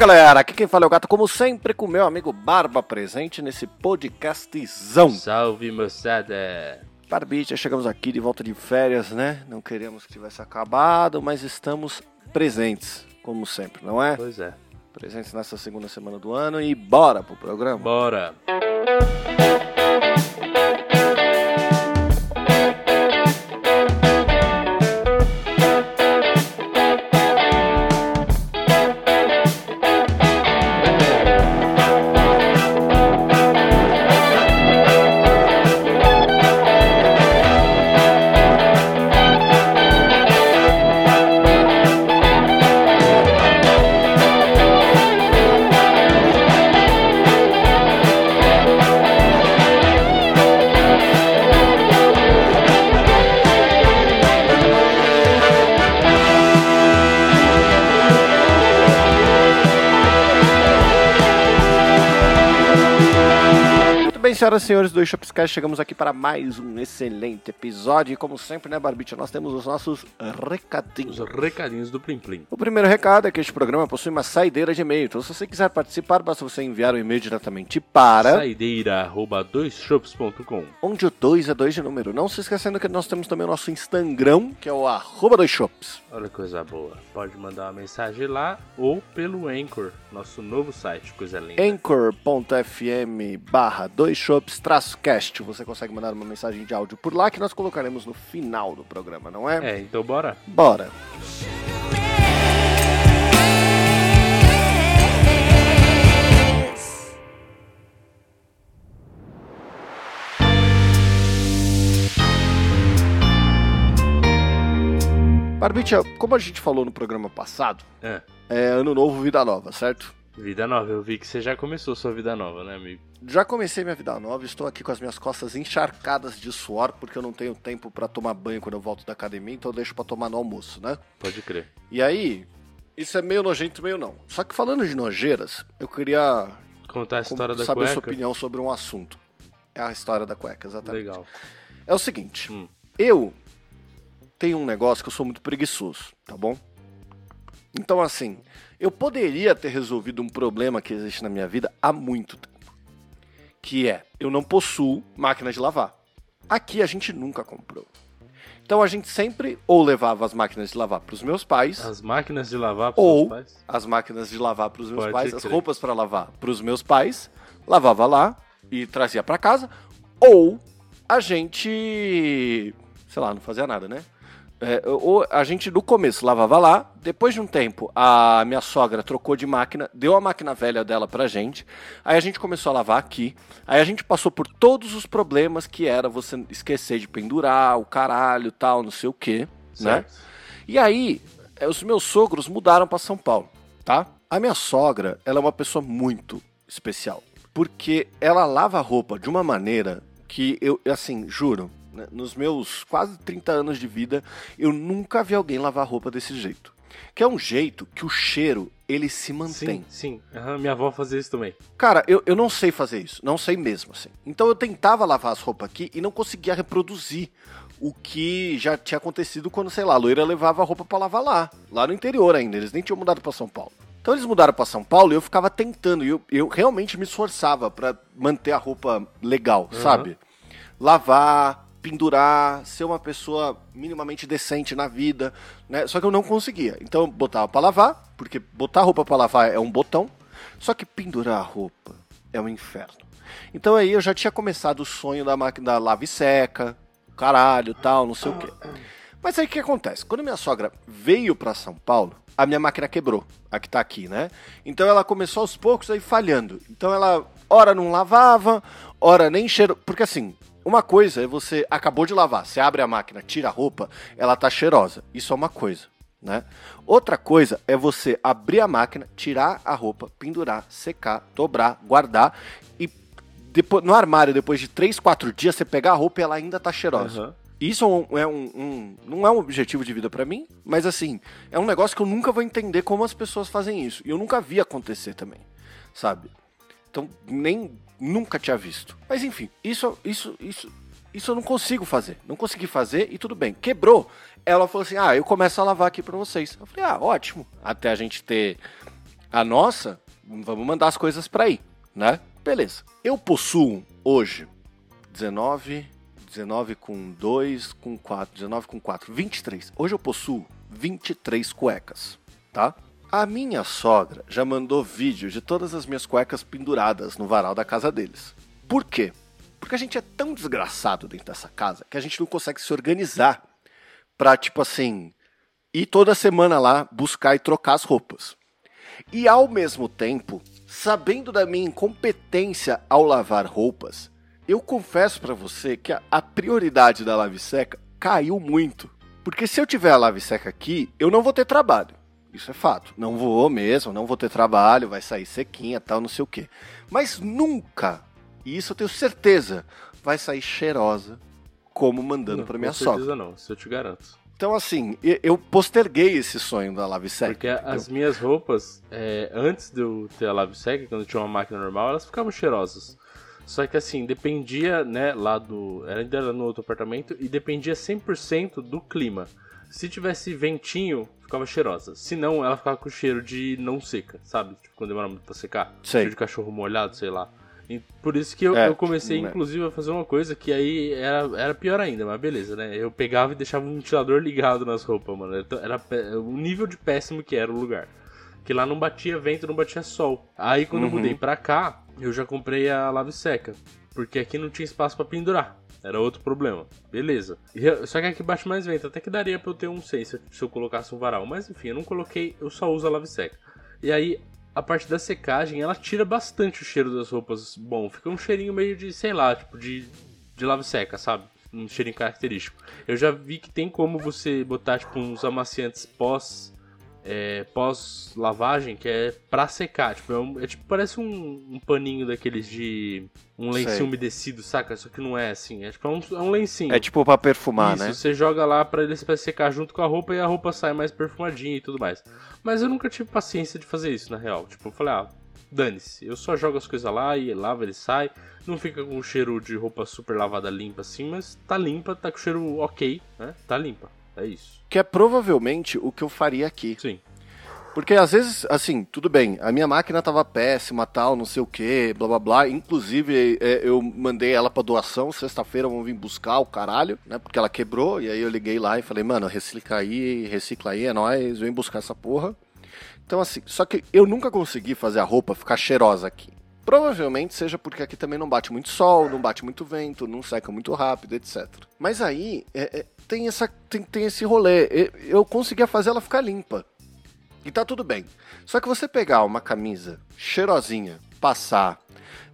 Galera, aqui quem fala é o gato, como sempre, com meu amigo Barba presente nesse podcastzão. Salve moçada! Barbicha, chegamos aqui de volta de férias, né? Não queríamos que tivesse acabado, mas estamos presentes, como sempre, não é? Pois é. Presentes nessa segunda semana do ano e bora pro programa. Bora! Muito senhoras e senhores do Shopscast, chegamos aqui para mais um excelente episódio. E como sempre, né, Barbicha, nós temos os nossos recadinhos. Os recadinhos do Plim Plim. O primeiro recado é que este programa possui uma saideira de e-mail. Então, se você quiser participar, basta você enviar o e-mail diretamente para Saideira arroba doisshops.com onde o 2 é 2 de número. Não se esquecendo que nós temos também o nosso Instagram, que é o arroba dois shops. Olha que coisa boa. Pode mandar uma mensagem lá ou pelo Anchor, nosso novo site, coisa linda. anchor.fm barra dois shops traço cast. Você consegue mandar uma mensagem de áudio por lá que nós colocaremos no final do programa, não é? É, então bora. Bora! Barbicha, como a gente falou no programa passado, É. é ano novo, vida nova, certo? Vida nova, eu vi que você já começou sua vida nova, né, amigo? Já comecei minha vida nova, estou aqui com as minhas costas encharcadas de suor, porque eu não tenho tempo pra tomar banho quando eu volto da academia, então eu deixo pra tomar no almoço, né? Pode crer. E aí, isso é meio nojento, meio não. Só que falando de nojeiras, eu queria Contar a história da saber a sua cueca. opinião sobre um assunto. É a história da cueca, exatamente. Legal. É o seguinte, Hum. eu tenho um negócio que eu sou muito preguiçoso, tá bom? Então, assim, eu poderia ter resolvido um problema que existe na minha vida há muito tempo. Que é, eu não possuo máquina de lavar. Aqui a gente nunca comprou. Então a gente sempre ou levava as máquinas de lavar para os meus pais, As máquinas de lavar ou seus pais? as máquinas de lavar para os meus Pode pais, as roupas para lavar para os meus pais, lavava lá e trazia para casa, ou a gente, sei lá, não fazia nada, né? É, ou a gente no começo lavava lá, depois de um tempo a minha sogra trocou de máquina, deu a máquina velha dela pra gente, aí a gente começou a lavar aqui, aí a gente passou por todos os problemas que era você esquecer de pendurar, o caralho, tal, não sei o que, né? E aí, eh, os meus sogros mudaram para São Paulo, tá? A minha sogra, ela é uma pessoa muito especial, porque ela lava a roupa de uma maneira que eu, assim, juro, né, nos meus quase 30 anos de vida, eu nunca vi alguém lavar roupa desse jeito. Que é um jeito que o cheiro, ele se mantém. Sim, sim. Aham, minha avó fazia isso também. Cara, eu, eu não sei fazer isso, não sei mesmo, assim. Então eu tentava lavar as roupas aqui e não conseguia reproduzir o que já tinha acontecido quando, sei lá, a loira levava a roupa pra lavar lá, lá no interior ainda, eles nem tinham mudado pra São Paulo. Então eles mudaram pra São Paulo e eu ficava tentando, e eu, eu realmente me esforçava pra manter a roupa legal, Uhum. sabe? Lavar, pendurar, ser uma pessoa minimamente decente na vida, né? Só que eu não conseguia. Então eu botava pra lavar, porque botar roupa pra lavar é um botão, só que pendurar a roupa é um inferno. Então aí eu já tinha começado o sonho da máquina da lave seca, caralho, tal, não sei o quê. Mas aí o que acontece? Quando minha sogra veio pra São Paulo, a minha máquina quebrou, a que tá aqui, né? Então ela começou aos poucos aí falhando. Então ela, ora não lavava, ora nem cheiro. Porque assim, uma coisa é você acabou de lavar, você abre a máquina, tira a roupa, ela tá cheirosa. Isso é uma coisa. Né? Outra coisa é você abrir a máquina, tirar a roupa, pendurar, secar, dobrar, guardar e depois, no armário, depois de 3, 4 dias, você pegar a roupa e ela ainda tá cheirosa. Aham. Isso é um, é um- um- não é um objetivo de vida pra mim, mas assim, é um negócio que eu nunca vou entender como as pessoas fazem isso. E eu nunca vi acontecer também, sabe? Então, nem nunca tinha visto. Mas enfim, isso isso isso isso eu não consigo fazer. Não consegui fazer e tudo bem. Quebrou. Ela falou assim: "Ah, eu começo a lavar aqui pra vocês". Eu falei: "Ah, ótimo". Até a gente ter A nossa, vamos mandar as coisas pra aí, né? Beleza. Eu possuo hoje 19, 19 com 2, com 4, 19 com 4, 23. Hoje eu possuo 23 cuecas, tá? A minha sogra já mandou vídeo de todas as minhas cuecas penduradas no varal da casa deles. Por quê? Porque a gente é tão desgraçado dentro dessa casa que a gente não consegue se organizar pra, tipo assim, ir toda semana lá buscar e trocar as roupas. E ao mesmo tempo, sabendo da minha incompetência ao lavar roupas, eu confesso pra você que a, a prioridade da lave seca caiu muito. Porque se eu tiver a lave seca aqui, eu não vou ter trabalho. Isso é fato. Não vou mesmo, não vou ter trabalho, vai sair sequinha, tal, não sei o quê. Mas nunca, e isso eu tenho certeza, vai sair cheirosa como mandando pra minha com certeza sogra. não, isso eu te garanto. Então assim, eu posterguei esse sonho da lave seca. Porque as minhas roupas, é, antes de eu ter a lave seca, quando eu tinha uma máquina normal, elas ficavam cheirosas. Só que assim, dependia, né, lá do. Era ainda era no outro apartamento e dependia 100% do clima. Se tivesse ventinho, ficava cheirosa. Se não, ela ficava com cheiro de não seca, sabe? Tipo, quando demora muito pra secar. Sei. Cheiro de cachorro molhado, sei lá. E por isso que eu, É, eu comecei, né. inclusive, a fazer uma coisa que aí era, era pior ainda, mas beleza, né? Eu pegava e deixava um ventilador ligado nas roupas, mano. Então, Era pé- o nível de péssimo que era o lugar. Que lá não batia vento, não batia sol. Aí quando eu Uhum. mudei pra cá, eu já comprei a lave seca. Porque aqui não tinha espaço pra pendurar. Era outro problema. Beleza. Só que aqui bate mais vento. Até que daria pra eu ter um 6 se eu- se eu colocasse um varal. Mas enfim, eu não coloquei, eu só uso a lave seca. E aí, a parte da secagem, ela tira bastante o cheiro das roupas. Bom, fica um cheirinho meio de, sei lá, tipo de, de lave seca, sabe? Um cheirinho característico. Eu já vi que tem como você botar, tipo, uns amaciantes pós. É, pós-lavagem, que é pra secar. Tipo, é, um- é tipo, parece um, um paninho daqueles de. Um lencinho Sei. umedecido, saca? Só que não é assim. É tipo é um, é um lencinho. É tipo pra perfumar, Isso, né? você joga lá pra ele pra secar junto com a roupa e a roupa sai mais perfumadinha e tudo mais. Mas eu nunca tive paciência de fazer isso, na real. Tipo, eu falei, ah, dane-se. Eu só jogo as coisas lá e lava, ele sai. Não fica com um cheiro de roupa super lavada limpa assim, mas tá limpa, tá com cheiro ok, né? Tá limpa. É isso. Que é provavelmente o que eu faria aqui. Sim. Porque às vezes, assim, tudo bem, a minha máquina tava péssima, tal, não sei o que, blá blá blá. Inclusive, é, eu mandei ela pra doação, sexta-feira vão vir buscar o caralho, né? Porque ela quebrou, e aí eu liguei lá e falei, mano, recicla aí, recicla aí, é nóis, vem buscar essa porra. Então, assim, só que eu nunca consegui fazer a roupa ficar cheirosa aqui. Provavelmente seja porque aqui também não bate muito sol, não bate muito vento, não seca muito rápido, etc. Mas aí é, é, tem, essa, tem, tem esse rolê. Eu, eu conseguia fazer ela ficar limpa. E tá tudo bem. Só que você pegar uma camisa cheirosinha, passar,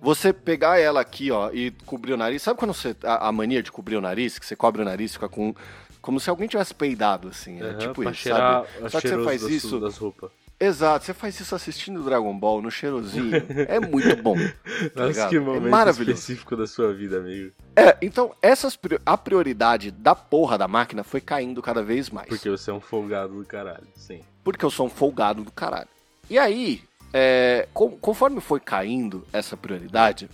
você pegar ela aqui, ó, e cobrir o nariz. Sabe quando você. A, a mania de cobrir o nariz, que você cobre o nariz fica com. Como se alguém tivesse peidado, assim. É Aham, tipo isso, cheirar sabe? Só que você faz isso. das roupas. Exato, você faz isso assistindo Dragon Ball no cheirosinho. é muito bom. tá Nossa, ligado? que é momento maravilhoso. específico da sua vida, amigo. É, então essas, a prioridade da porra da máquina foi caindo cada vez mais. Porque você é um folgado do caralho, sim. porque eu sou um folgado do caralho. E aí, é, conforme foi caindo essa prioridade,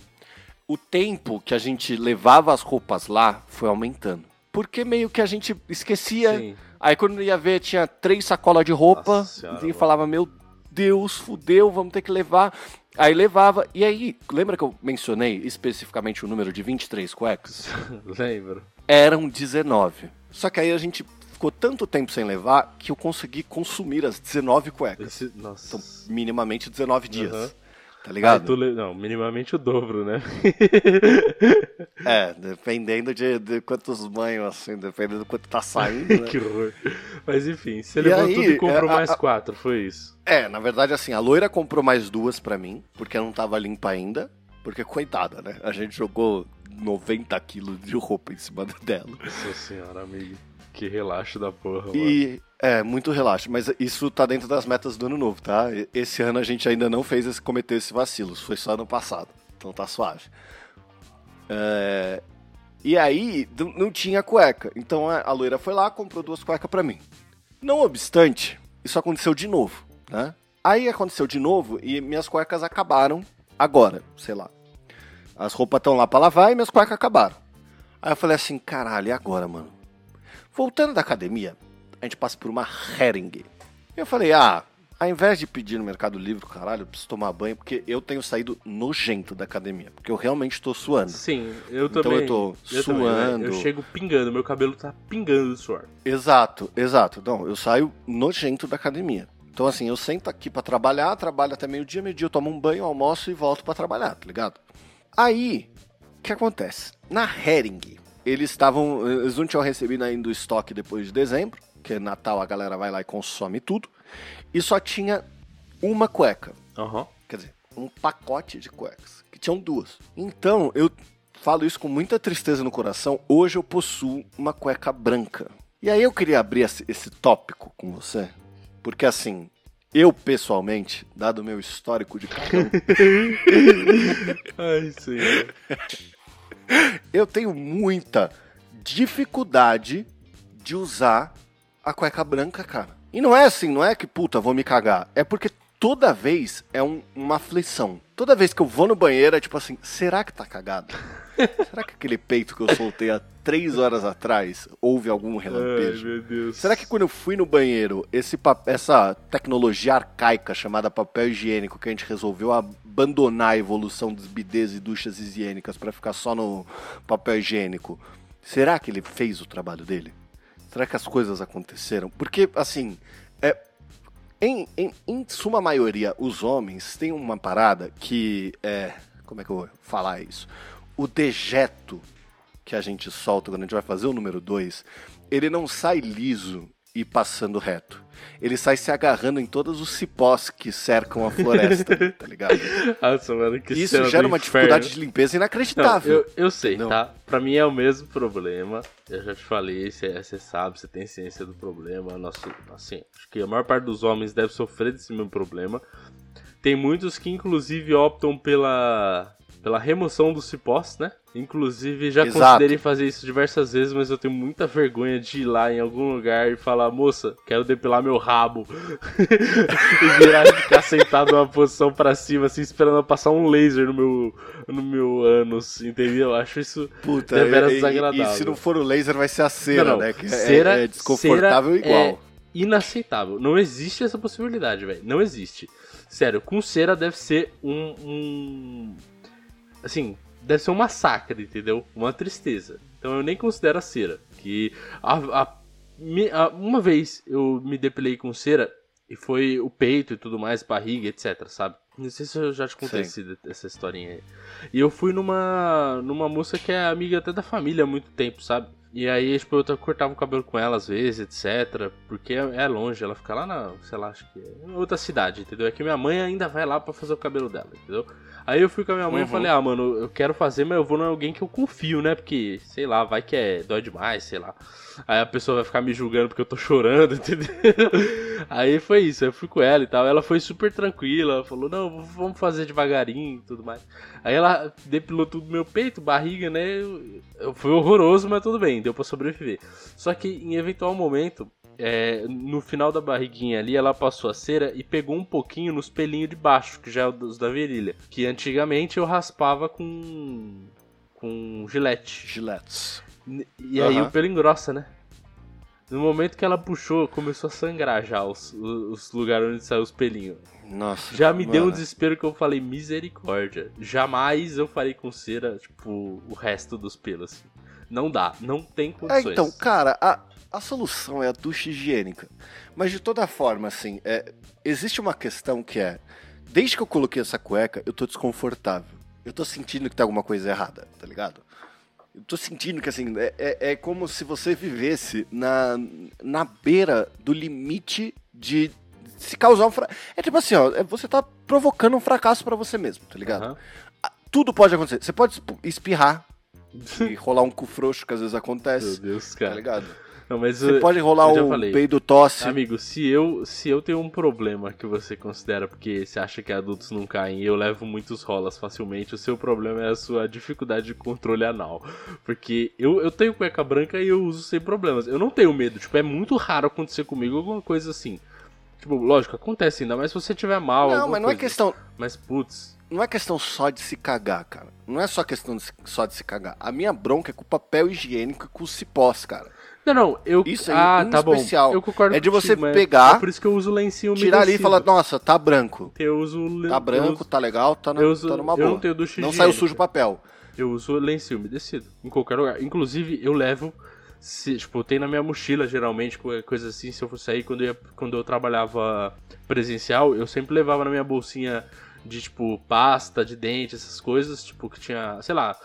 o tempo que a gente levava as roupas lá foi aumentando. Porque meio que a gente esquecia. Sim. Aí quando ia ver, tinha três sacolas de roupa. Nossa e falava, meu Deus, fudeu, vamos ter que levar. Aí levava. E aí, lembra que eu mencionei especificamente o número de 23 cuecas? Lembro. Eram 19. Só que aí a gente ficou tanto tempo sem levar que eu consegui consumir as 19 cuecas. Esse, nossa. Então, minimamente 19 dias. Aham. Tá ligado? tu Não, minimamente o dobro, né? É, dependendo de, de quantos banhos, assim, dependendo do quanto tá saindo, né? que horror. Mas enfim, você E levou aí, tudo e comprou é, mais a- quatro, foi isso. É, na verdade, assim, a loira comprou mais duas pra mim, porque não tava limpa ainda. Porque, coitada, né? A gente jogou 90 quilos de roupa em cima dela. Nossa senhora, amigo. Que relaxo da porra, mano. E é, muito relaxo, mas isso tá dentro das metas do ano novo, tá? Esse ano a gente ainda não fez esse, cometer esse vacilos, foi só ano passado. Então tá suave. É, e aí, não tinha cueca. Então a loira foi lá, comprou duas cuecas pra mim. Não obstante, isso aconteceu de novo, né? Aí aconteceu de novo e minhas cuecas acabaram agora, sei lá. As roupas estão lá pra lavar e minhas cuecas acabaram. Aí eu falei assim, caralho, e agora, mano? Voltando da academia, a gente passa por uma Hering. Eu falei, ah, Ao invés de pedir no Mercado Livre, caralho, eu preciso tomar banho, porque eu tenho saído nojento da academia. Porque eu realmente tô suando. Sim, eu Então também. eu tô eu também, suando. eu chego pingando, meu cabelo tá pingando de suor. Exato, exato. Então, eu saio nojento da academia. Então, assim, eu sento aqui pra trabalhar, trabalho até meio-dia, meio-dia eu tomo um banho, almoço e volto pra trabalhar, tá ligado? Aí, o que acontece? Na Hering, eles estavam. Eles não tinham recebido ainda o estoque depois de dezembro, que é Natal a galera vai lá e consome tudo. E só tinha uma cueca. Aham. Quer dizer, um pacote de cuecas, que tinham duas. Então, eu falo isso com muita tristeza no coração. Hoje eu possuo uma cueca branca. E aí eu queria abrir esse, esse tópico com você, porque assim, eu pessoalmente, dado o meu histórico de cagão, Ai, senhor. eu tenho muita dificuldade de usar a cueca branca, cara. E não é assim, não é que, puta, vou me cagar. É porque toda vez é um- uma aflição. Toda vez que eu vou no banheiro é tipo assim, será que tá cagado? será que aquele peito que eu soltei há três horas atrás houve algum Ai, relampejo? meu Deus. Será que quando eu fui no banheiro, esse essa tecnologia arcaica chamada papel higiênico que a gente resolveu abandonar a evolução dos bidês e duchas higiênicas para ficar só no papel higiênico, será que ele fez o trabalho dele? Será que as coisas aconteceram? Porque, assim, é, em, em, em suma maioria, os homens têm uma parada que é. Como é que eu vou falar isso? O dejeto que a gente solta quando a gente vai fazer o número 2, ele não sai liso e passando reto. Ele sai se agarrando em todos os cipós que cercam a floresta, tá ligado? Nossa, mano, que Isso gera uma inferno. dificuldade de limpeza Não, inacreditável. eu, eu sei, Não. tá? Pra mim é o mesmo problema. Eu já te falei, você sabe, você tem ciência do problema. Nosso, assim, acho que a maior parte dos homens deve sofrer desse mesmo problema. Tem muitos que, inclusive, optam pela, pela remoção dos cipós, né? Inclusive, já Exato. considerei fazer isso diversas vezes, mas eu tenho muita vergonha de ir lá em algum lugar e falar, moça, quero depilar meu rabo. e virar e ficar sentado numa posição pra cima, assim, esperando eu passar um laser no meu, no meu ânus, entendeu? Eu Acho isso Puta, deveras e, e- desagradável. e se não for o laser, vai ser a cera, Não, não. né? Que é- Cera- é, é desconfortável cera igual. é inaceitável. Não existe essa possibilidade, velho. Não existe. Sério, com cera deve ser um, um. Assim, deve ser um massacre, entendeu? Uma tristeza. Então eu nem considero a cera. Que a- a- me- a- uma vez eu me depilei com cera e foi o peito e tudo mais, barriga, etc, sabe? Não sei se eu já te contei essa historinha aí. E eu fui numa, numa moça que é amiga até da família há muito tempo, sabe? E aí, tipo, eu cortava o cabelo com ela às vezes, etc. Porque é é longe, ela fica lá na, sei lá, acho que é outra cidade, entendeu? É que minha mãe ainda vai lá pra fazer o cabelo dela, entendeu? Aí eu fui com a minha mãe e Uhum. falei, ah, mano, eu quero fazer, mas eu vou em alguém que eu confio, né? Porque, sei lá, vai que é dói demais, sei lá. Aí a pessoa vai ficar me julgando porque eu tô chorando, entendeu? Aí foi isso, eu fui com ela e tal. Ela foi super tranquila, falou, não, vamos fazer devagarinho e tudo mais. Aí ela depilou tudo no meu peito, barriga, né? Foi horroroso, mas tudo bem, deu pra sobreviver. Só que em eventual momento, é, no final da barriguinha ali, ela passou a cera e pegou um pouquinho nos pelinhos de baixo, que já é os da virilha. Que antigamente eu raspava com. com gilete. Giletes. E aí Aham. o pelo engrossa, né? No momento que ela puxou, começou a sangrar já os, os lugares onde saiu os pelinhos. Nossa. Já me deu um mano. desespero que eu falei, misericórdia. Jamais eu farei com cera, tipo, o resto dos pelos. Não dá, não tem É, condições. então, cara, a, a solução é a ducha higiênica. Mas de toda forma, assim, é, existe uma questão que é: desde que eu coloquei essa cueca, eu tô desconfortável. Eu tô sentindo que tem alguma coisa errada, tá ligado? Eu tô sentindo que, assim, é, é, é como se você vivesse na, na beira do limite de se causar um fracasso. É tipo assim, ó, é- você tá provocando um fracasso pra você mesmo, tá ligado? Aham. Tudo pode acontecer. Você pode esp- espirrar e rolar um cu frouxo, que às vezes Meu acontece, Deus, tá cara. ligado? Não, mas Você eu- pode rolar um falei. peido tosse. Amigo, se eu, se eu tenho um problema que você considera porque você acha que adultos não caem e eu levo muitos rolas facilmente, o seu problema é a sua dificuldade de controle anal. Porque eu, eu tenho cueca branca e eu uso sem problemas. Eu não tenho medo, tipo, é muito raro acontecer comigo alguma coisa assim. Tipo, lógico, acontece ainda, mas se você tiver mal. Não, mas não é coisa. questão. Mas, putz. Não é questão só de se cagar, cara. Não é só questão de só de se cagar. A minha bronca é com o papel higiênico e com os cipós, cara. Não, não, eu. Isso aí, ah, em tá bom. especial, Eu concordo é de você contigo, pegar, É por isso que eu uso lencinho Tirar ali e falar, nossa, tá branco. Eu uso. Tá eu branco, uso- tá legal, tá, na, eu uso- tá numa eu boa. não tenho ducha Não saiu sujo o papel. Eu uso lencinho umedecido. Em qualquer lugar. Inclusive, eu levo. Se, tipo, tem na minha mochila, geralmente, co- coisa assim, se eu for sair, quando eu, ia- quando eu trabalhava presencial, eu sempre levava na minha bolsinha de, tipo, pasta de dente, essas coisas, tipo, que tinha, sei lá,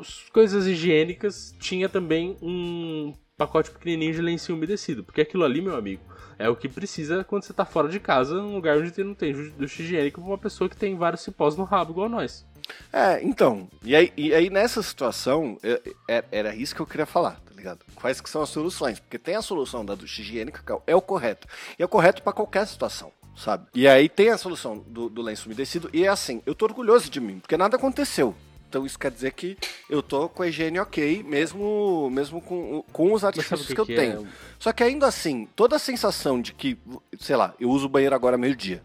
as coisas higiênicas, tinha também um pacote pequenininho de lencinho umedecido. Porque aquilo ali, meu amigo, é o que precisa quando você tá fora de casa, num lugar onde não tem ducha higiênico pra uma pessoa que tem vários cipós no rabo, igual nós. É, então, e aí, e aí nessa situação, é- é- era isso que eu queria falar, tá ligado? Quais que são as soluções? Porque tem a solução da ducha higiênica, que é o correto. E é o correto pra qualquer situação, sabe? E aí tem a solução do, do lenço umedecido, e é assim, eu tô orgulhoso de mim, porque nada aconteceu. Então isso quer dizer que eu tô com a higiene ok, mesmo, mesmo com, com os artifícios que, que, eu que tenho. é? Só que ainda assim, toda a sensação de que, sei lá, eu uso o banheiro agora meio-dia.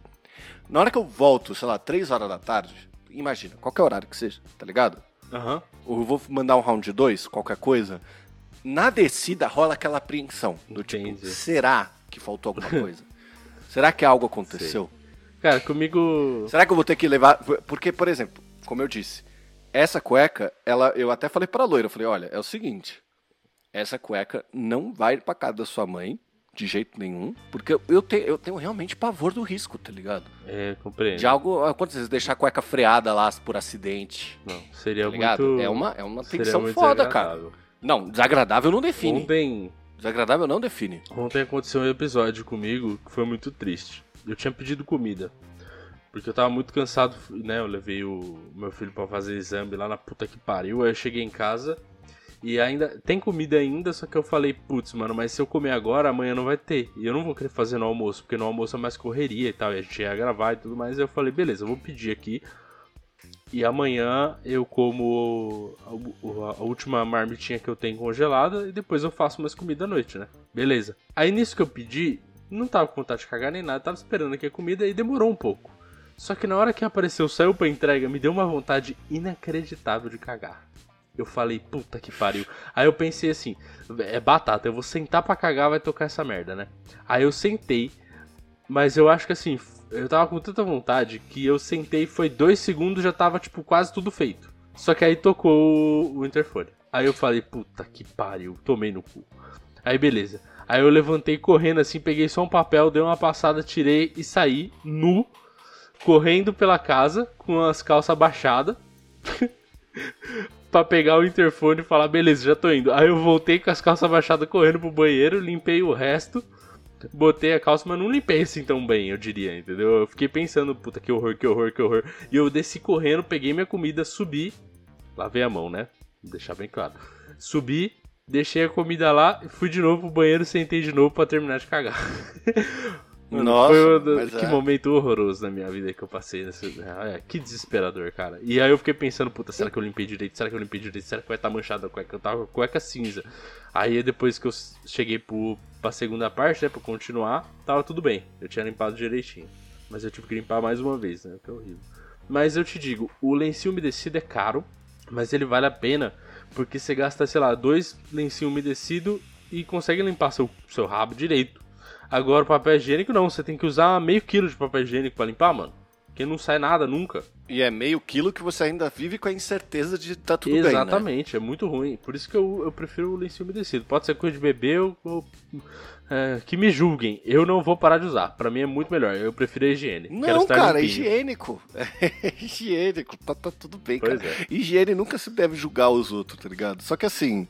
Na hora que eu volto, sei lá, 3 horas da tarde, imagina, qualquer horário que seja, tá ligado? Aham. Ou eu vou mandar um round 2, qualquer coisa. Na descida rola aquela apreensão. Do tipo, Entendi. será que faltou alguma coisa? será que algo aconteceu? Cara, comigo. Será que eu vou ter que levar. Porque, por exemplo, como eu disse, essa cueca, ela, eu até falei pra loira, eu falei, olha, é o seguinte. Essa cueca não vai pra casa da sua mãe, de jeito nenhum, porque eu, eu, te- eu tenho realmente pavor do risco, tá ligado? É, compreendo. De algo. Quantas vezes deixar a cueca freada lá por acidente? Não, seria Tá ligado? muito. É uma, é uma tensão foda, cara. Não, desagradável não define. Ontem, Desagradável não define. ontem aconteceu um episódio comigo que foi muito triste. Eu tinha pedido comida. Porque eu tava muito cansado, né? Eu levei o meu filho pra fazer exame lá na puta que pariu. Aí eu cheguei em casa e ainda. Tem comida ainda, só que eu falei, putz, mano, mas se eu comer agora, amanhã não vai ter. E eu não vou querer fazer no almoço, porque no almoço é mais correria e tal. E a gente ia gravar e tudo mais. Aí eu falei, beleza, eu vou pedir aqui. E amanhã eu como a última marmitinha que eu tenho congelada e depois eu faço mais comida à noite, né? Beleza. Aí nisso que eu pedi, não tava com vontade de cagar nem nada, tava esperando aqui a comida e demorou um pouco. Só que na hora que apareceu, saiu pra entrega, me deu uma vontade inacreditável de cagar. Eu falei, puta que pariu. Aí eu pensei assim, é batata, eu vou sentar pra cagar, vai tocar essa merda, né? Aí eu sentei, mas eu acho que assim, eu tava com tanta vontade que eu sentei, foi dois segundos, já tava tipo quase tudo feito. Só que aí tocou o, interfone. Aí eu falei, puta que pariu, tomei no cu. Aí beleza. Aí eu levantei correndo assim, peguei só um papel, dei uma passada, tirei e saí nu, correndo pela casa com as calças abaixadas. pra pegar o interfone e falar, beleza, já tô indo. Aí eu voltei com as calças abaixadas correndo pro banheiro, limpei o resto, botei a calça, mas não limpei assim tão bem, eu diria, entendeu? Eu fiquei pensando, puta, que horror, que horror, que horror. E eu desci correndo, peguei minha comida, subi, lavei a mão, né? Vou deixar bem claro. Subi, deixei a comida lá, fui de novo pro banheiro, sentei de novo pra terminar de cagar. Mano, Nossa, foi do- que é. momento horroroso na minha vida que eu passei. Nesse... É, que desesperador, cara. E aí eu fiquei pensando, puta, será que eu limpei direito? Será que eu limpei direito? Será que vai estar manchada a cueca? Eu tava com cueca cinza. Aí depois que eu cheguei pro, pra segunda parte, né, pra continuar, tava tudo bem. Eu tinha limpado direitinho. Mas eu tive que limpar mais uma vez, né, que é horrível. Mas eu te digo, o lencinho umedecido é caro, mas ele vale a pena porque você gasta, sei lá, dois lencinhos umedecidos e consegue limpar seu, seu rabo direito. Agora, o papel higiênico não, você tem que usar meio quilo de papel higiênico pra limpar, mano. Porque não sai nada nunca. E é meio quilo que você ainda vive com a incerteza de tá tudo bem, né? Exatamente, é muito ruim. Por isso que eu, eu prefiro o lencinho umedecido. Pode ser coisa de bebê ou. ou, é, que me julguem. Eu não vou parar de usar. Pra mim é muito melhor. Eu prefiro a higiene. Não, cara, é higiênico. É higiênico, tá, tá tudo bem, Pois cara. é. Higiene nunca se deve julgar os outros, tá ligado? Só que assim,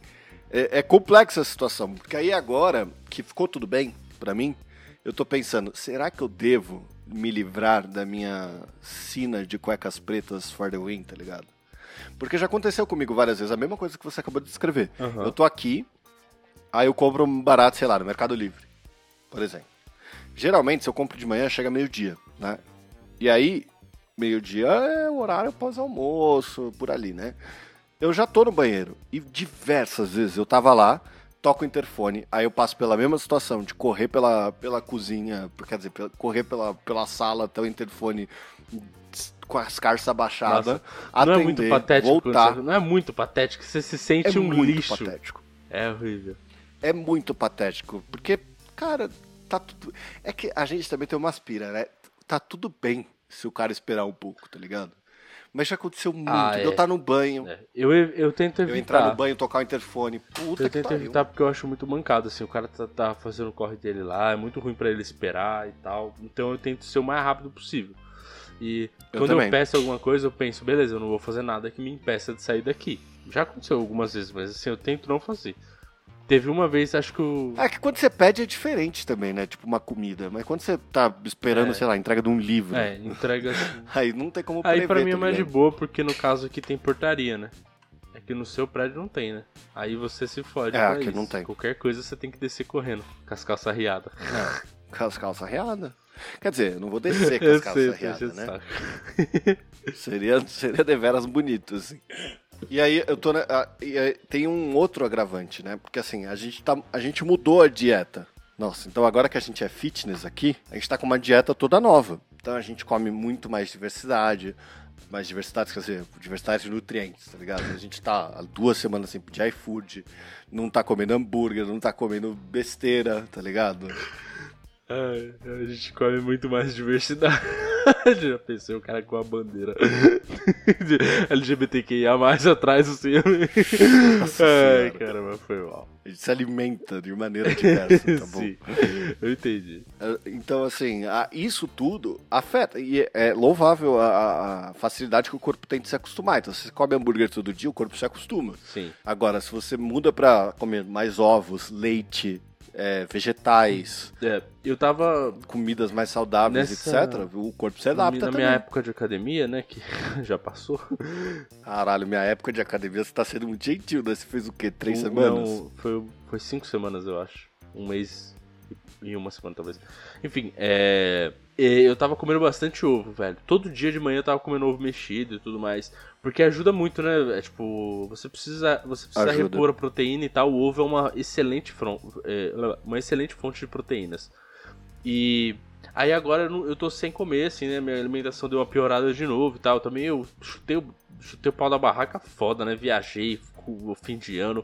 é, é complexa a situação. Porque aí agora, que ficou tudo bem pra mim, eu tô pensando, será que eu devo me livrar da minha sina de cuecas pretas for the win, tá ligado? Porque já aconteceu comigo várias vezes, a mesma coisa que você acabou de descrever. Aham. Eu tô aqui, aí eu compro um barato, sei lá, no Mercado Livre, por exemplo. Geralmente, se eu compro de manhã, chega meio-dia, né? E aí, meio-dia é o horário pós-almoço, por ali, né? Eu já tô no banheiro. E diversas vezes eu tava lá, toco o interfone, aí eu passo pela mesma situação de correr pela, pela cozinha, quer dizer, correr pela, pela sala até o interfone com as carças abaixadas, Não é muito patético. voltar. Não é muito patético. Você se sente É um muito lixo. patético. É horrível. é muito patético. Porque, cara, tá tudo. É que a gente também tem uma aspira, né? Tá tudo bem se o cara esperar um pouco, tá ligado? Mas já aconteceu muito. Ah, de é. Eu estar no banho, É, Eu, eu tento evitar. eu entrar no banho, tocar o interfone. Puta Eu que tento pariu. evitar porque eu acho muito mancado, assim, o cara tá, tá fazendo o corre dele lá, é muito ruim pra ele esperar e tal. Então eu tento ser o mais rápido possível. E Eu quando também. eu peço alguma coisa, eu penso, beleza, eu não vou fazer nada que me impeça de sair daqui. Já aconteceu algumas vezes, mas assim, eu tento não fazer. Teve uma vez, acho que o. É que quando você pede é diferente também, né? Tipo uma comida. Mas quando você tá esperando, É. sei lá, entrega de um livro. É, entrega assim. Aí não tem como Aí pra mim é mais de ligado? boa, porque no caso aqui tem portaria, né? É que no seu prédio não tem, né? Aí você se fode. É, aqui isso. não tem. Qualquer coisa você tem que descer correndo, com as calças riadas. Com as calças riadas. Quer dizer, eu não vou descer com as calças riadas, né? saco. Seria, seria deveras bonito, assim. E aí, eu tô. na- e aí tem um outro agravante, né? Porque assim, a gente, tá, a gente mudou a dieta. Nossa, então agora que a gente é fitness aqui, a gente tá com uma dieta toda nova. Então a gente come muito mais diversidade. Mais diversidade, quer dizer, diversidade de nutrientes, tá ligado? A gente tá há duas semanas sem pedir iFood, não tá comendo hambúrguer, não tá comendo besteira, tá ligado? Ai, a gente come muito mais diversidade. Já pensei o cara com a bandeira de LGBTQIA mais atrás, assim. Nossa Ai, Senhora. caramba, foi mal. A gente se alimenta de maneira diversa, tá bom? Sim, eu entendi. É, Então, assim, isso tudo afeta. E é- louvável a- a, a facilidade que o corpo tem de se acostumar. Então, se você come hambúrguer todo dia, o corpo se acostuma. Sim. Agora, se você muda pra comer mais ovos, leite, é, vegetais, É, eu tava comidas mais saudáveis, Nessa- etc., o corpo se na adapta minha também. época de academia, né, que já passou. Caralho, minha época de academia você tá sendo muito gentil, né? Você fez o quê? Três Um- semanas? não, foi, foi cinco semanas, eu acho. Um mês e uma semana, talvez. Enfim, é. Eu tava comendo bastante ovo, velho. Todo dia de manhã eu tava comendo ovo mexido e tudo mais. Porque ajuda muito, né? É tipo, você precisa, você precisa Ajuda. repor a proteína e tal. O ovo é uma excelente, fron- é, uma excelente fonte de proteínas. E aí agora eu, não- eu tô sem comer, assim, né? Minha alimentação deu uma piorada de novo e tal. Também eu chutei, o- chutei o pau da barraca foda, né? Viajei, o fim de ano.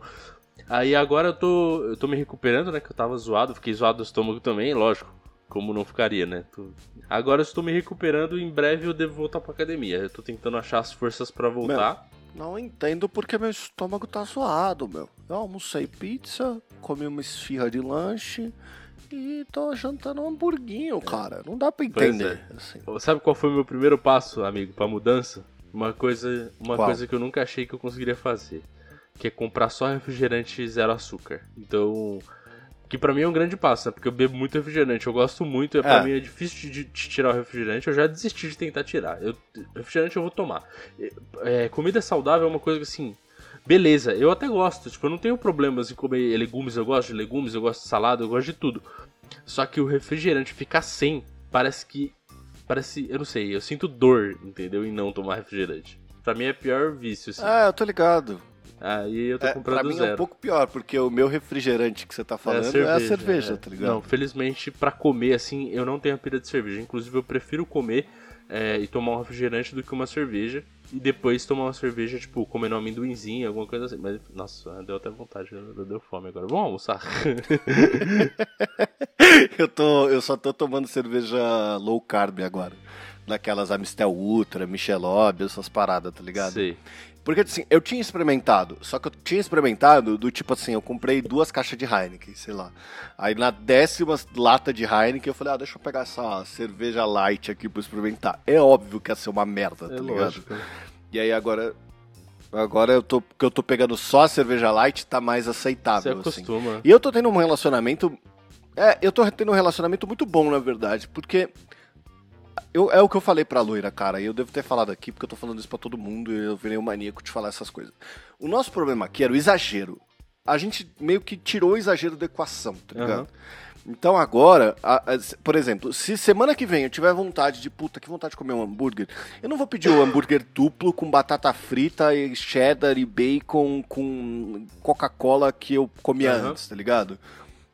Aí agora eu tô, eu tô me recuperando, né? Que eu tava zoado, fiquei zoado do estômago também, lógico. Como não ficaria, né? Tô- Agora eu estou me recuperando e em breve eu devo voltar pra academia. Eu tô tentando achar as forças pra voltar. Não entendo porque meu estômago tá zoado, meu. Eu almocei pizza, comi uma esfirra de lanche e tô jantando um hamburguinho, cara. Não dá pra entender. assim. Sabe qual foi o meu primeiro passo, amigo, pra mudança? Uma coisa, uma Qual? coisa que eu nunca achei que eu conseguiria fazer, que é comprar só refrigerante zero açúcar. Então, que pra mim é um grande passo, né? Porque eu bebo muito refrigerante, eu gosto muito, e pra É. mim é difícil de, de tirar o refrigerante, eu já desisti de tentar tirar. Eu, refrigerante eu vou tomar. É, comida saudável é uma coisa que assim, beleza, eu até gosto, tipo, eu não tenho problemas em comer legumes, eu gosto de legumes, eu gosto de salada, eu gosto de tudo. Só que o refrigerante ficar sem, parece que. Parece. Eu não sei, eu sinto dor, entendeu? Em não tomar refrigerante. Pra mim é pior vício, assim. É, eu tô ligado. Aí eu tô É, comprando pra mim zero. é um pouco pior, porque o meu refrigerante que você tá falando é a cerveja, é. tá ligado? Não, felizmente, pra comer, assim, eu não tenho a pira de cerveja. Inclusive, eu prefiro comer é, e tomar um refrigerante do que uma cerveja. E depois tomar uma cerveja, tipo, comendo um amendoinzinho, alguma coisa assim. Mas, nossa, deu até vontade, deu deu fome agora. Vamos almoçar. eu, tô, eu só tô tomando cerveja low carb agora. Daquelas Amistel Ultra, Michelob, essas paradas, tá ligado? Sei. Porque assim, eu tinha experimentado, só que eu tinha experimentado do tipo assim, eu comprei duas caixas de Heineken, sei lá. Aí na décima lata de Heineken eu falei, ah, deixa eu pegar essa cerveja light aqui pra experimentar. É óbvio que ia ser uma merda, tá É ligado? lógico. E aí agora. Agora eu tô. Que eu tô pegando só a cerveja light, tá mais Você aceitável, assim. acostuma. E eu tô tendo um relacionamento. É, eu tô tendo um relacionamento muito bom, na verdade, porque. Eu, é o que eu falei pra loira, cara, e eu devo ter falado aqui, porque eu tô falando isso pra todo mundo e eu virei um maníaco de falar essas coisas. O nosso problema aqui era o exagero. A gente meio que tirou o exagero da equação, tá ligado? Aham. Então agora, a- a- por exemplo, se semana que vem eu tiver vontade de, puta, que vontade de comer um hambúrguer, eu não vou pedir o hambúrguer duplo com batata frita e cheddar e bacon com Coca-Cola que eu comia Aham. antes, tá ligado?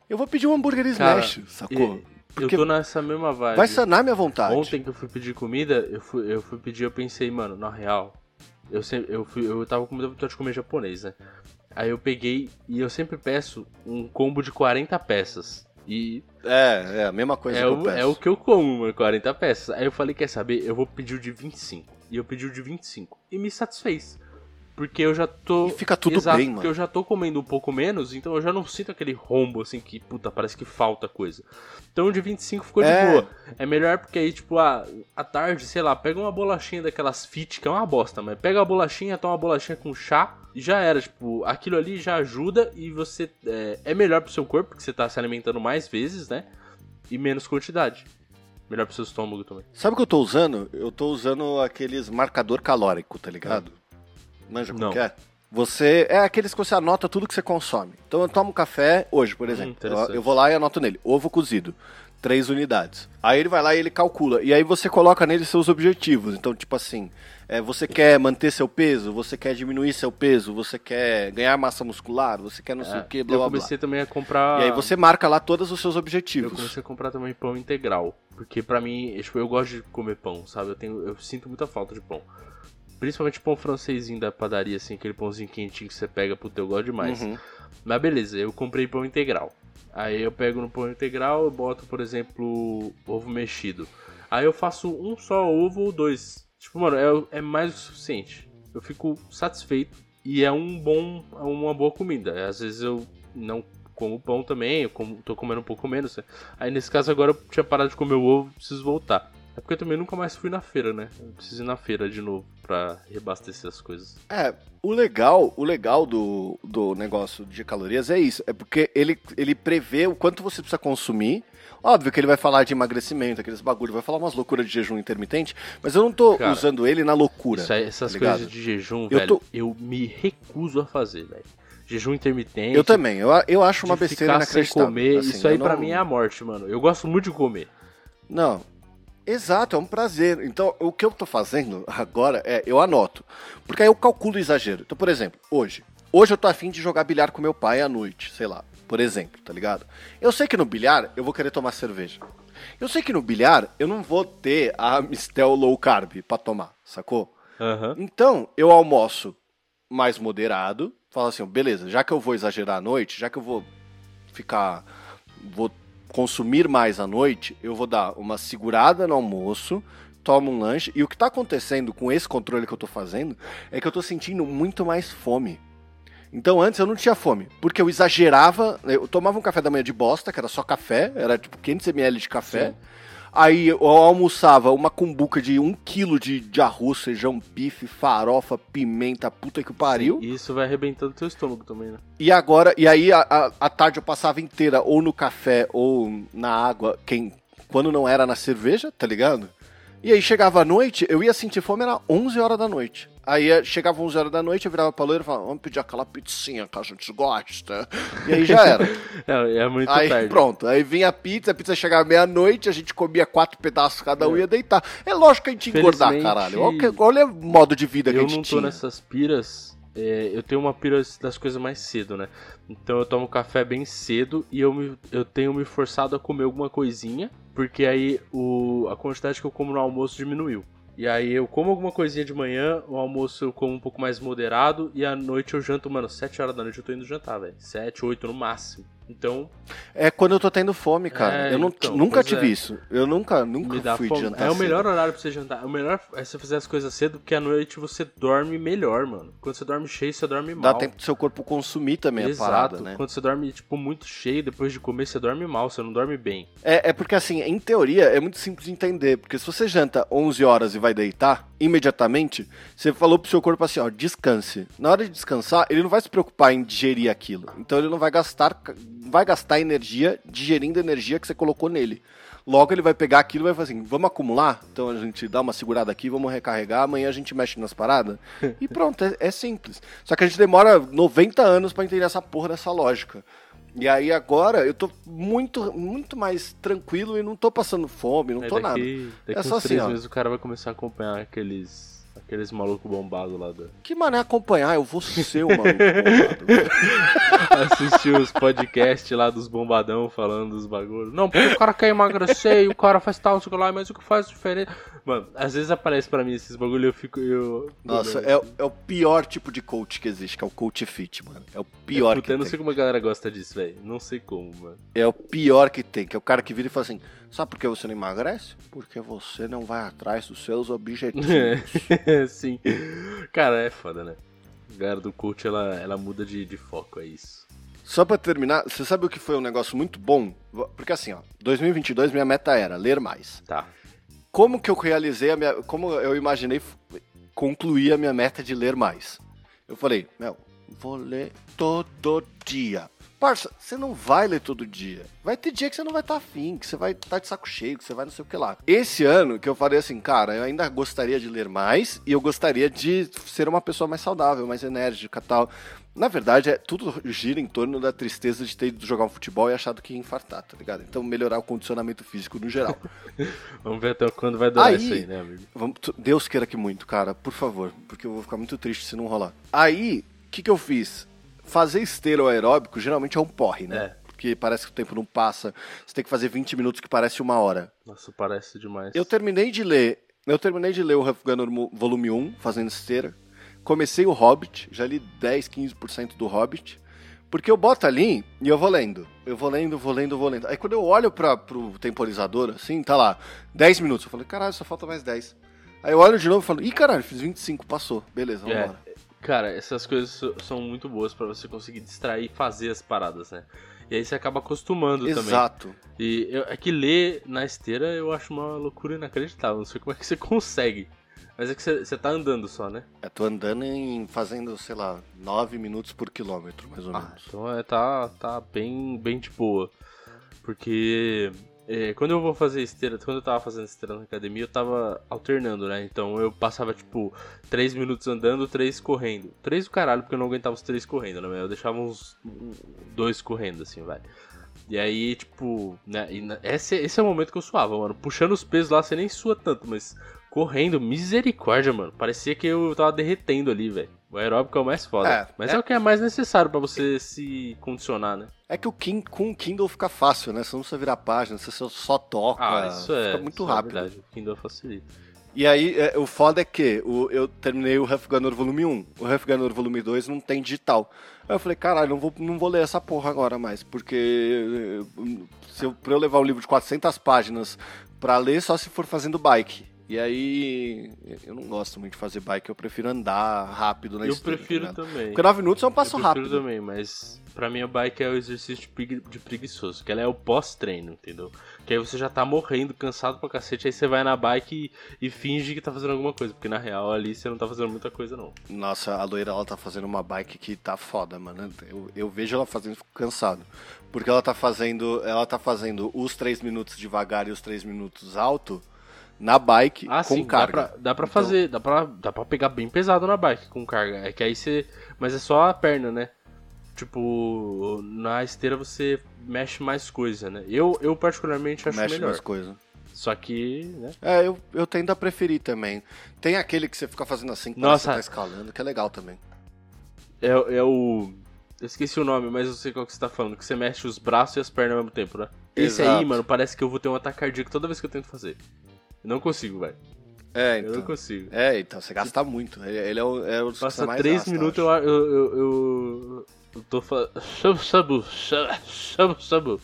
Eu vou pedir um hambúrguer Cara, smash, sacou? Porque eu tô nessa mesma vibe. vai sanar minha vontade. Ontem que eu fui pedir comida, eu fui, eu fui pedir, eu pensei, mano, na real, eu sempre, eu fui, eu tava com muita vontade de comer japonês, né? Aí eu peguei e eu sempre peço um combo de 40 peças. E É, é a mesma coisa é que eu o, peço. é o que eu como, mano, 40 peças. Aí eu falei, quer saber? Eu vou pedir o de 25. E eu pedi o de 25. E me satisfez. Porque eu já tô. E fica tudo Exato, bem, porque mano. eu já tô comendo um pouco menos, então eu já não sinto aquele rombo assim que, puta, parece que falta coisa. Então o de 25 ficou É. de boa. É melhor porque aí, tipo, ah, à tarde, sei lá, pega uma bolachinha daquelas fit, que é uma bosta, mas pega a bolachinha, toma uma bolachinha com chá e já era. Tipo, aquilo ali já ajuda e você. É, é melhor pro seu corpo, porque você tá se alimentando mais vezes, né? E menos quantidade. Melhor pro seu estômago também. Sabe o que eu tô usando? Eu tô usando aqueles marcador calórico, tá ligado? Manja como Não. é? Você. É aqueles que você anota tudo que você consome. Então eu tomo café hoje, por exemplo. eu, eu vou lá e anoto nele. Ovo cozido. Três unidades. Aí ele vai lá e ele calcula. E aí você coloca nele seus objetivos. Então, tipo assim, é, você quer manter seu peso, você quer diminuir seu peso, você quer ganhar massa muscular, você quer não sei o que, blá É, eu blá blá. comecei também a comprar. E aí você marca lá todos os seus Eu objetivos. comecei a comprar também pão integral. Porque pra mim, tipo, eu gosto de comer pão, sabe? Eu, tenho, eu sinto muita falta de pão. Principalmente pão francesinho da padaria, assim, aquele pãozinho quentinho que você pega, puta, eu gosto demais. Uhum. Mas beleza, eu comprei pão integral. Aí eu pego no pão integral e boto, por exemplo, ovo mexido. Aí eu faço um só ovo ou dois. Tipo, mano, é, é mais o suficiente. Eu fico satisfeito e é um bom, é uma boa comida. Às vezes eu não como pão também, eu como, tô comendo um pouco menos. né? Aí nesse caso agora eu tinha parado de comer o ovo, preciso voltar. É porque eu também nunca mais fui na feira, né? Eu preciso ir na feira de novo pra reabastecer as coisas. É, o legal, o legal do, do negócio de calorias é isso. É porque ele, ele prevê o quanto você precisa consumir. Óbvio que ele vai falar de emagrecimento, aqueles bagulho, vai falar umas loucuras de jejum intermitente, mas eu não tô Cara, usando ele na loucura. Aí- essas tá coisas de jejum, Eu velho, tô- eu me recuso a fazer, velho. Jejum intermitente. Eu também, eu, eu acho uma besteira ficar sem comer, assim, isso aí não- mim é a morte, mano. Eu gosto muito de comer. Não. Exato, é um prazer. Então, o que eu tô fazendo agora é, eu anoto. Porque aí eu calculo o exagero. Então, por exemplo, hoje. Hoje eu tô afim de jogar bilhar com meu pai à noite, sei lá. Por exemplo, tá ligado? Eu sei que no bilhar eu vou querer tomar cerveja. Eu sei que no bilhar eu não vou ter a Mistel Low Carb pra tomar, sacou? Aham. Então, eu almoço mais moderado. Falo assim, beleza, já que eu vou exagerar à noite, já que eu vou ficar. vou consumir mais à noite, eu vou dar uma segurada no almoço, tomo um lanche. E o que tá acontecendo com esse controle que eu tô fazendo é que eu tô sentindo muito mais fome. Então antes eu não tinha fome, porque eu exagerava, eu tomava um café da manhã de bosta, que era só café, era tipo 500ml de café. Sim. Aí eu almoçava uma cumbuca de 1 kg de, de arroz, feijão, bife, farofa, pimenta, puta que pariu. E isso vai arrebentando teu estômago também, né? E agora, e aí a, a, a tarde eu passava inteira ou no café ou na água, quem, quando não era na cerveja, tá ligado? E aí chegava a noite, eu ia sentir fome, era 11 horas da noite. Aí eh, chegava 11 horas da noite, eu virava pra loira e falava, vamos pedir aquela pizzinha que a gente gosta. E aí já era. É, é muito aí tarde. pronto, aí vinha a pizza, a pizza chegava meia-noite, a gente comia quatro pedaços cada um e ia deitar. É lógico que a gente engordar, caralho. Olha, olha o modo de vida que a Eu gente não tô tinha. nessas piras. é, eu tenho uma pira das coisas mais cedo, né? Então eu tomo café bem cedo e eu, me, eu tenho me forçado a comer alguma coisinha, porque aí o, a quantidade que eu como no almoço diminuiu. E aí eu como alguma coisinha de manhã, o almoço eu como um pouco mais moderado e à noite eu janto, mano, 7 horas da noite eu tô indo jantar, velho. 7, 8 no máximo. Então, É quando eu tô tendo fome, cara. É, eu não, então, nunca tive é. isso. Eu nunca, nunca fui fome. de jantar É o cedo. melhor horário pra você jantar. O melhor é você fazer as coisas cedo, porque à noite você dorme melhor, mano. Quando você dorme cheio, você dorme mal. Dá tempo do seu corpo consumir também Exato. a parada, né? Quando você dorme, tipo, muito cheio, depois de comer, você dorme mal, você não dorme bem. É, é porque, assim, em teoria, é muito simples de entender. Porque se você janta 11 horas e vai deitar, imediatamente, você falou pro seu corpo assim, ó, descanse. Na hora de descansar, ele não vai se preocupar em digerir aquilo. Então ele não vai gastar, vai gastar energia digerindo a energia que você colocou nele. Logo ele vai pegar aquilo e vai fazer assim, vamos acumular? Então a gente dá uma segurada aqui, vamos recarregar, amanhã a gente mexe nas paradas. E pronto, é, é simples. Só que a gente demora 90 anos pra entender essa porra dessa lógica. E aí agora eu tô muito, muito mais tranquilo e não tô passando fome, não Aí tô nada. daqui, daqui É uns só assim, três ó. meses o cara vai começar a acompanhar aqueles, Aqueles malucos bombados lá da. Que mané acompanhar? Eu vou ser o maluco bombado. Assistir os podcasts lá dos bombadão falando dos bagulhos. Não, porque o cara quer emagrecer e o cara faz tal, sei lá, mas o que faz diferença. Mano, às vezes aparece pra mim esses bagulhos e eu fico. Eu... Nossa, é, é o pior tipo de coach que existe, que é o coach fit, mano. É o pior Puta, que eu não tem. sei como a galera gosta disso, velho. Não sei como, mano. É o pior que tem, que é o cara que vira e fala assim: Sabe por que você não emagrece? Porque você não vai atrás dos seus objetivos. Sim. Cara, é foda, né? A galera do coach, ela, ela muda de, de foco, é isso. Só pra terminar, você sabe o que foi um negócio muito bom? Porque assim, ó, 2022 minha meta era ler mais. Tá. Como que eu realizei a minha. Como eu imaginei concluir a minha meta de ler mais? Eu falei, meu, vou ler todo dia. Parça, você não vai ler todo dia. Vai ter dia que você não vai estar afim, que você vai estar de saco cheio, que você vai não sei o que lá. Esse ano que eu falei assim, cara, eu ainda gostaria de ler mais e eu gostaria de ser uma pessoa mais saudável, mais enérgica e tal. Na verdade, é, tudo gira em torno da tristeza de ter ido jogar um futebol e achado que ia infartar, tá ligado? Então melhorar o condicionamento físico no geral. Vamos ver até quando vai durar Aí- isso aí, né, amigo? Vamos- Deus queira que muito, cara, por favor, porque eu vou ficar muito triste se não rolar. Aí, o que, que eu fiz? Fazer esteira ou aeróbico geralmente é um porre, né? É. Porque parece que o tempo não passa. Você tem que fazer 20 minutos que parece uma hora. Nossa, parece demais. Eu terminei de ler. Eu terminei de ler o Huff Gunner volume 1, fazendo esteira. Comecei o Hobbit, já li 10, 15% do Hobbit. Porque eu boto ali e eu vou lendo. Eu vou lendo, vou lendo, vou lendo. Aí quando eu olho pra, pro temporizador, assim, tá lá, 10 minutos. Eu falei, caralho, só falta mais 10. Aí eu olho de novo e falo, ih, caralho, fiz 25, passou. Beleza, É, vambora. Cara, essas coisas são muito boas pra você conseguir distrair e fazer as paradas, né? E aí você acaba acostumando também. Exato. E eu- é que ler na esteira eu acho uma loucura inacreditável. Não sei como é que você consegue. Mas é que você, você tá andando só, né? Eu tô andando em fazendo, sei lá, 9 minutos por quilômetro, mais ou Ah, menos. então é, tá, tá bem, bem de boa. Porque é, quando eu vou fazer esteira, quando eu tava fazendo esteira na academia, eu tava alternando, né? Então eu passava tipo 3 minutos andando, 3 correndo. 3 do caralho, porque eu não aguentava os 3 correndo, né? Eu deixava uns 2 correndo, assim, vai. E aí, tipo, né? esse, esse é o momento que eu suava, mano. Puxando os pesos lá, você nem sua tanto, mas correndo, misericórdia, mano. Parecia que eu tava derretendo ali, velho. O aeróbico é o mais foda. É, mas é- é o que é mais necessário pra você se condicionar, né? É que o com o Kindle fica fácil, né? Você não precisa virar página, você só- toca. Ah, isso é. Fica muito é rápido. verdade. O Kindle facilita. E aí, é, o foda é que o- eu terminei o Huff Gunner Volume 1. O Huff Gunner Volume 2 não tem digital. Aí eu falei, caralho, não vou, não vou ler essa porra agora mais. Porque eh, se eu, pra eu levar um livro de 400 páginas pra ler, só se for fazendo bike. E aí, eu não gosto muito de fazer bike, eu prefiro andar rápido na eu esteira, prefiro tá também. Porque 9 minutos é um passo eu prefiro rápido. também, mas pra mim a bike é o exercício de, pregui- de preguiçoso, que ela é o pós-treino, entendeu? Que aí você já tá morrendo, cansado pra cacete, aí você vai na bike e, e finge que tá fazendo alguma coisa, porque na real ali você não tá fazendo muita coisa não. Nossa, a loira ela tá fazendo uma bike que tá foda, mano. Eu, eu vejo ela fazendo fico cansado. Porque ela tá fazendo. Ela tá fazendo os 3 minutos devagar e os 3 minutos alto na bike Ah, com sim, carga. dá pra, dá pra Então- fazer, dá pra, dá pra pegar bem pesado na bike com carga. É que aí você. Mas é só a perna, né? Tipo, na esteira você mexe mais coisa, né? Eu, eu particularmente acho Mexe melhor. nas coisas. Só que, né? É, eu, eu tendo a preferir também. Tem aquele que você fica fazendo assim, que Nossa. você tá escalando, que é legal também. É, é o. Eu esqueci o nome, mas eu sei qual que você tá falando. Que você mexe os braços e as pernas ao mesmo tempo, né? Esse aí, Exato. mano, parece que eu vou ter um ataque cardíaco toda vez que eu tento fazer. Eu não consigo, velho. É, Eu não então. consigo. É, então, você gasta muito. Ele, ele é o, é Passa três gasta, minutos, eu eu, eu, eu, eu, tô falando. Sabu, sabu, sabu, sabu.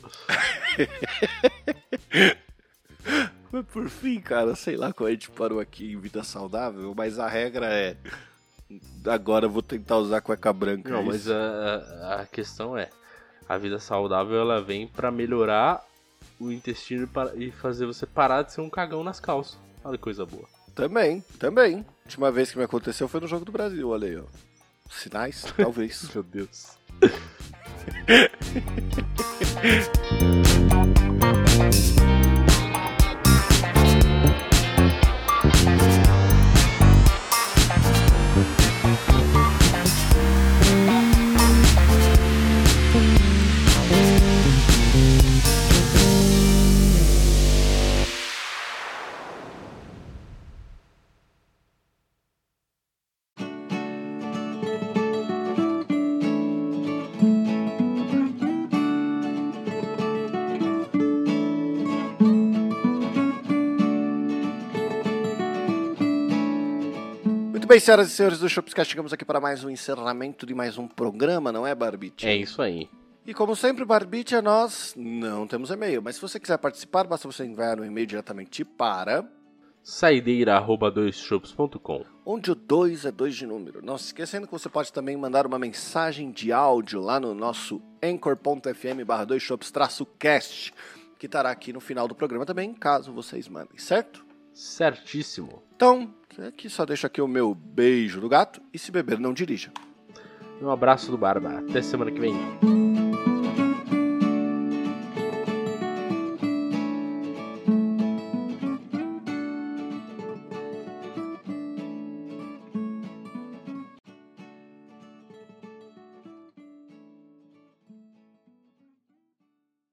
Mas por fim, cara, sei lá como a gente parou aqui em vida saudável, mas a regra é. Agora eu vou tentar usar cueca branca. Não, é mas a, a, a questão é: a vida saudável ela vem pra melhorar o intestino e para- e fazer você parar de ser um cagão nas calças. Olha que coisa boa. Também, também. A última vez que me aconteceu foi no Jogo do Brasil, olha aí, ó. Sinais? Talvez. Meu Deus. bem, senhoras e senhores do Shopscast, chegamos aqui para mais um encerramento de mais um programa, não é, Barbite? É isso aí. E como sempre, Barbite, nós não temos e-mail, mas se você quiser participar, basta você enviar um e-mail diretamente para saideira@doisshops.com. onde o 2 é 2 de número. Não se esquecendo que você pode também mandar uma mensagem de áudio lá no nosso anchor.fm barra 2 shops cast, que estará aqui no final do programa também, caso vocês mandem, certo? Certíssimo. Então, aqui só deixo aqui o meu beijo do gato e se beber não dirija. Um abraço do Barba. Até semana que vem.